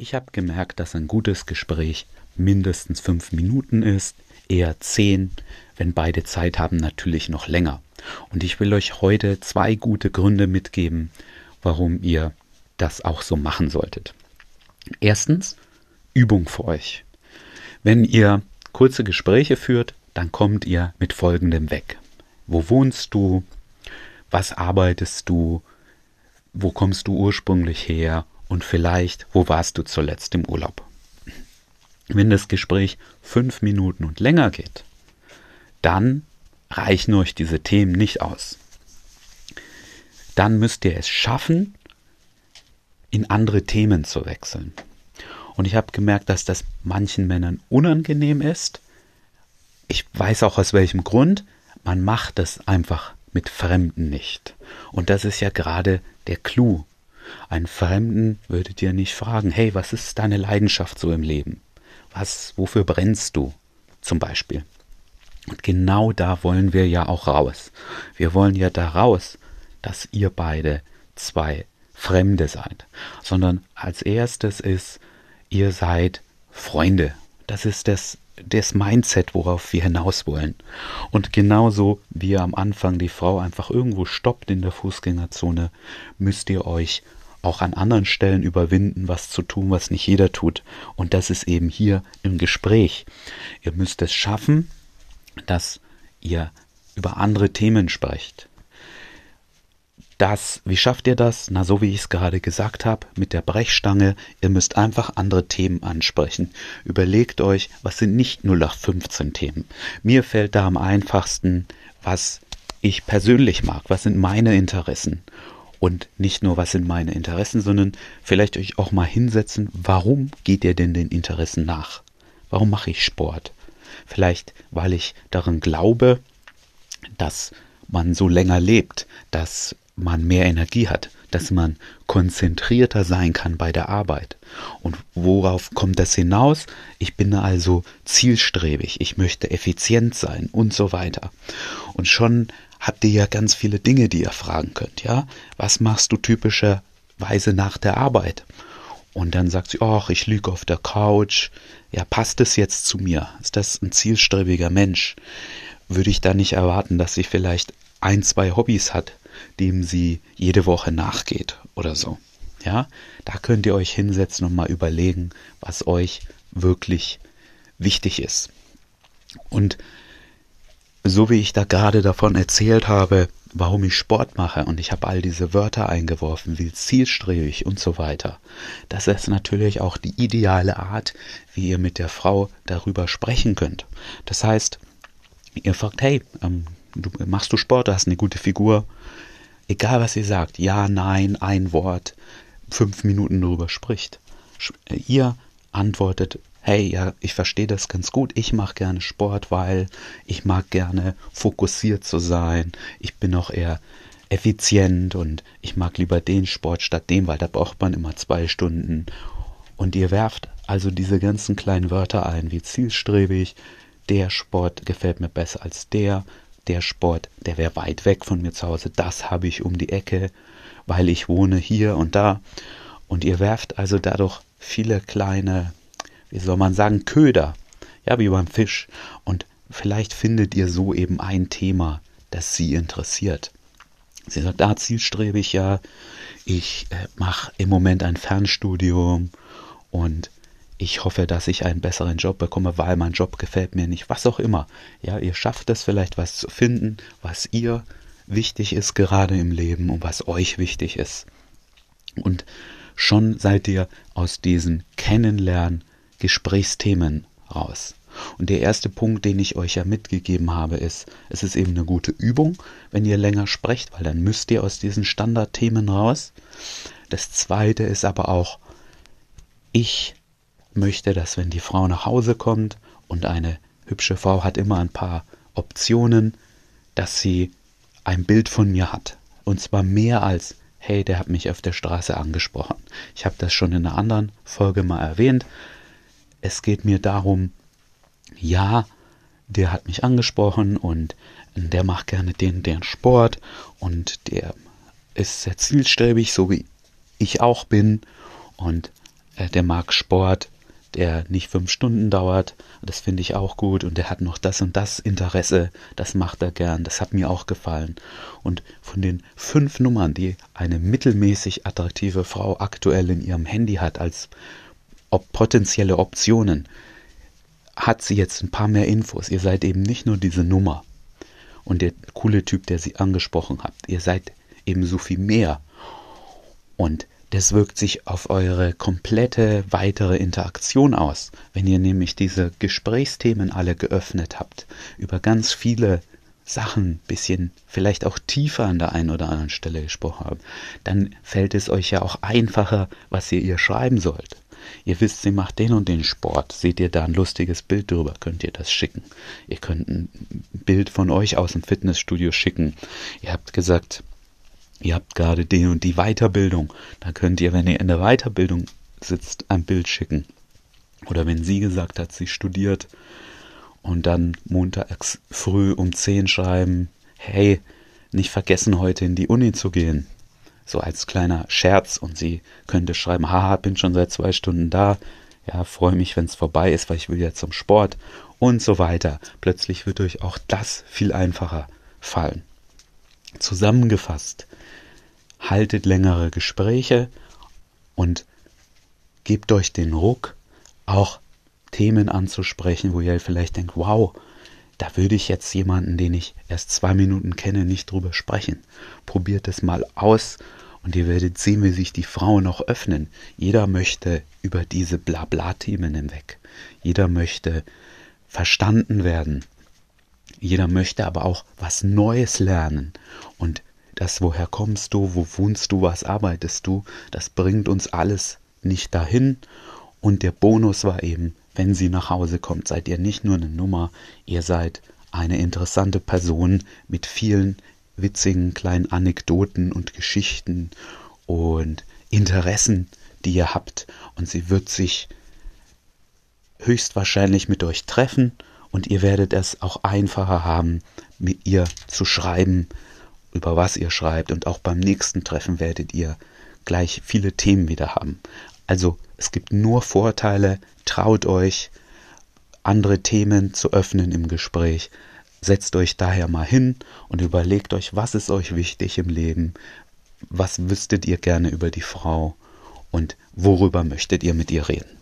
Ich habe gemerkt, dass ein gutes Gespräch mindestens fünf Minuten ist, eher zehn, wenn beide Zeit haben, natürlich noch länger. Und ich will euch heute zwei gute Gründe mitgeben, warum ihr das auch so machen solltet. Erstens, Übung für euch. Wenn ihr kurze Gespräche führt, dann kommt ihr mit folgendem weg. Wo wohnst du? Was arbeitest du? Wo kommst du ursprünglich her? Und vielleicht, wo warst du zuletzt im Urlaub? Wenn das Gespräch fünf Minuten und länger geht, dann reichen euch diese Themen nicht aus. Dann müsst ihr es schaffen, in andere Themen zu wechseln. Und ich habe gemerkt, dass das manchen Männern unangenehm ist. Ich weiß auch aus welchem Grund. Man macht das einfach mit Fremden nicht. Und das ist ja gerade der Clou einen Fremden würdet ihr nicht fragen, hey, was ist deine Leidenschaft so im Leben? Was, wofür brennst du? Zum Beispiel. Und genau da wollen wir ja auch raus. Wir wollen ja da raus, dass ihr beide zwei Fremde seid, sondern als erstes ist, ihr seid Freunde. Das ist das, das Mindset, worauf wir hinaus wollen. Und genauso wie ihr am Anfang die Frau einfach irgendwo stoppt in der Fußgängerzone, müsst ihr euch auch an anderen Stellen überwinden, was zu tun, was nicht jeder tut. Und das ist eben hier im Gespräch. Ihr müsst es schaffen, dass ihr über andere Themen sprecht. Das, wie schafft ihr das? Na, so wie ich es gerade gesagt habe, mit der Brechstange. Ihr müsst einfach andere Themen ansprechen. Überlegt euch, was sind nicht 0815 Themen. Mir fällt da am einfachsten, was ich persönlich mag, was sind meine Interessen und nicht nur, was sind meine Interessen, sondern vielleicht euch auch mal hinsetzen, warum geht ihr denn den Interessen nach? Warum mache ich Sport? Vielleicht, weil ich daran glaube, dass man so länger lebt, dass man mehr Energie hat, dass man konzentrierter sein kann bei der Arbeit. Und worauf kommt das hinaus? Ich bin also zielstrebig, ich möchte effizient sein und so weiter. Und schon habt ihr ja ganz viele Dinge, die ihr fragen könnt, ja? Was machst du typischerweise nach der Arbeit? Und dann sagt sie, ach, ich lüge auf der Couch. Ja, passt es jetzt zu mir? Ist das ein zielstrebiger Mensch? Würde ich da nicht erwarten, dass sie vielleicht ein, zwei Hobbys hat, dem sie jede Woche nachgeht oder so? Ja, da könnt ihr euch hinsetzen und mal überlegen, was euch wirklich wichtig ist. Und so wie ich da gerade davon erzählt habe, warum ich Sport mache und ich habe all diese Wörter eingeworfen, wie zielstrebig und so weiter. Das ist natürlich auch die ideale Art, wie ihr mit der Frau darüber sprechen könnt. Das heißt, ihr fragt, hey, ähm, du, machst du Sport, du hast eine gute Figur. Egal was ihr sagt, ja, nein, ein Wort, fünf Minuten darüber spricht. Ihr antwortet hey, ja, ich verstehe das ganz gut, ich mache gerne Sport, weil ich mag gerne fokussiert zu sein, ich bin auch eher effizient und ich mag lieber den Sport statt dem, weil da braucht man immer zwei Stunden. Und ihr werft also diese ganzen kleinen Wörter ein, wie zielstrebig, der Sport gefällt mir besser als der, der Sport, der wäre weit weg von mir zu Hause, das habe ich um die Ecke, weil ich wohne hier und da. Und ihr werft also dadurch viele kleine wie soll man sagen, Köder. Ja, wie beim Fisch. Und vielleicht findet ihr so eben ein Thema, das sie interessiert. Sie sagt, ah, zielstrebig, ja, ich äh, mache im Moment ein Fernstudium und ich hoffe, dass ich einen besseren Job bekomme, weil mein Job gefällt mir nicht, was auch immer. Ja, ihr schafft es vielleicht, was zu finden, was ihr wichtig ist gerade im Leben und was euch wichtig ist. Und schon seid ihr aus diesen Kennenlernen Gesprächsthemen raus. Und der erste Punkt, den ich euch ja mitgegeben habe, ist, es ist eben eine gute Übung, wenn ihr länger sprecht, weil dann müsst ihr aus diesen Standardthemen raus. Das zweite ist aber auch, ich möchte, dass wenn die Frau nach Hause kommt und eine hübsche Frau hat immer ein paar Optionen, dass sie ein Bild von mir hat. Und zwar mehr als, hey, der hat mich auf der Straße angesprochen. Ich habe das schon in einer anderen Folge mal erwähnt. Es geht mir darum, ja, der hat mich angesprochen und der macht gerne den, den Sport und der ist sehr zielstrebig, so wie ich auch bin. Und äh, der mag Sport, der nicht fünf Stunden dauert. Das finde ich auch gut. Und der hat noch das und das Interesse. Das macht er gern. Das hat mir auch gefallen. Und von den fünf Nummern, die eine mittelmäßig attraktive Frau aktuell in ihrem Handy hat als ob potenzielle Optionen, hat sie jetzt ein paar mehr Infos. Ihr seid eben nicht nur diese Nummer und der coole Typ, der sie angesprochen habt. Ihr seid eben so viel mehr. Und das wirkt sich auf eure komplette weitere Interaktion aus. Wenn ihr nämlich diese Gesprächsthemen alle geöffnet habt, über ganz viele Sachen bisschen vielleicht auch tiefer an der einen oder anderen Stelle gesprochen habt, dann fällt es euch ja auch einfacher, was ihr ihr schreiben sollt. Ihr wisst, sie macht den und den Sport. Seht ihr da ein lustiges Bild drüber, könnt ihr das schicken. Ihr könnt ein Bild von euch aus dem Fitnessstudio schicken. Ihr habt gesagt, ihr habt gerade den und die Weiterbildung. Da könnt ihr, wenn ihr in der Weiterbildung sitzt, ein Bild schicken. Oder wenn sie gesagt hat, sie studiert und dann montags früh um 10 schreiben, hey, nicht vergessen heute in die Uni zu gehen. So als kleiner Scherz und sie könnte schreiben, haha, bin schon seit zwei Stunden da, ja, freue mich, wenn es vorbei ist, weil ich will ja zum Sport und so weiter. Plötzlich wird euch auch das viel einfacher fallen. Zusammengefasst, haltet längere Gespräche und gebt euch den Ruck, auch Themen anzusprechen, wo ihr vielleicht denkt, wow, da würde ich jetzt jemanden, den ich erst zwei Minuten kenne, nicht drüber sprechen. Probiert es mal aus und ihr werdet sehen, wie sich die Frauen auch öffnen. Jeder möchte über diese Blabla-Themen hinweg. Jeder möchte verstanden werden. Jeder möchte aber auch was Neues lernen. Und das, woher kommst du, wo wohnst du, was arbeitest du, das bringt uns alles nicht dahin. Und der Bonus war eben, wenn sie nach Hause kommt, seid ihr nicht nur eine Nummer, ihr seid eine interessante Person mit vielen witzigen kleinen Anekdoten und Geschichten und Interessen, die ihr habt. Und sie wird sich höchstwahrscheinlich mit euch treffen und ihr werdet es auch einfacher haben, mit ihr zu schreiben, über was ihr schreibt und auch beim nächsten Treffen werdet ihr gleich viele Themen wieder haben. Also es gibt nur Vorteile, traut euch, andere Themen zu öffnen im Gespräch. Setzt euch daher mal hin und überlegt euch, was ist euch wichtig im Leben, was wüsstet ihr gerne über die Frau und worüber möchtet ihr mit ihr reden.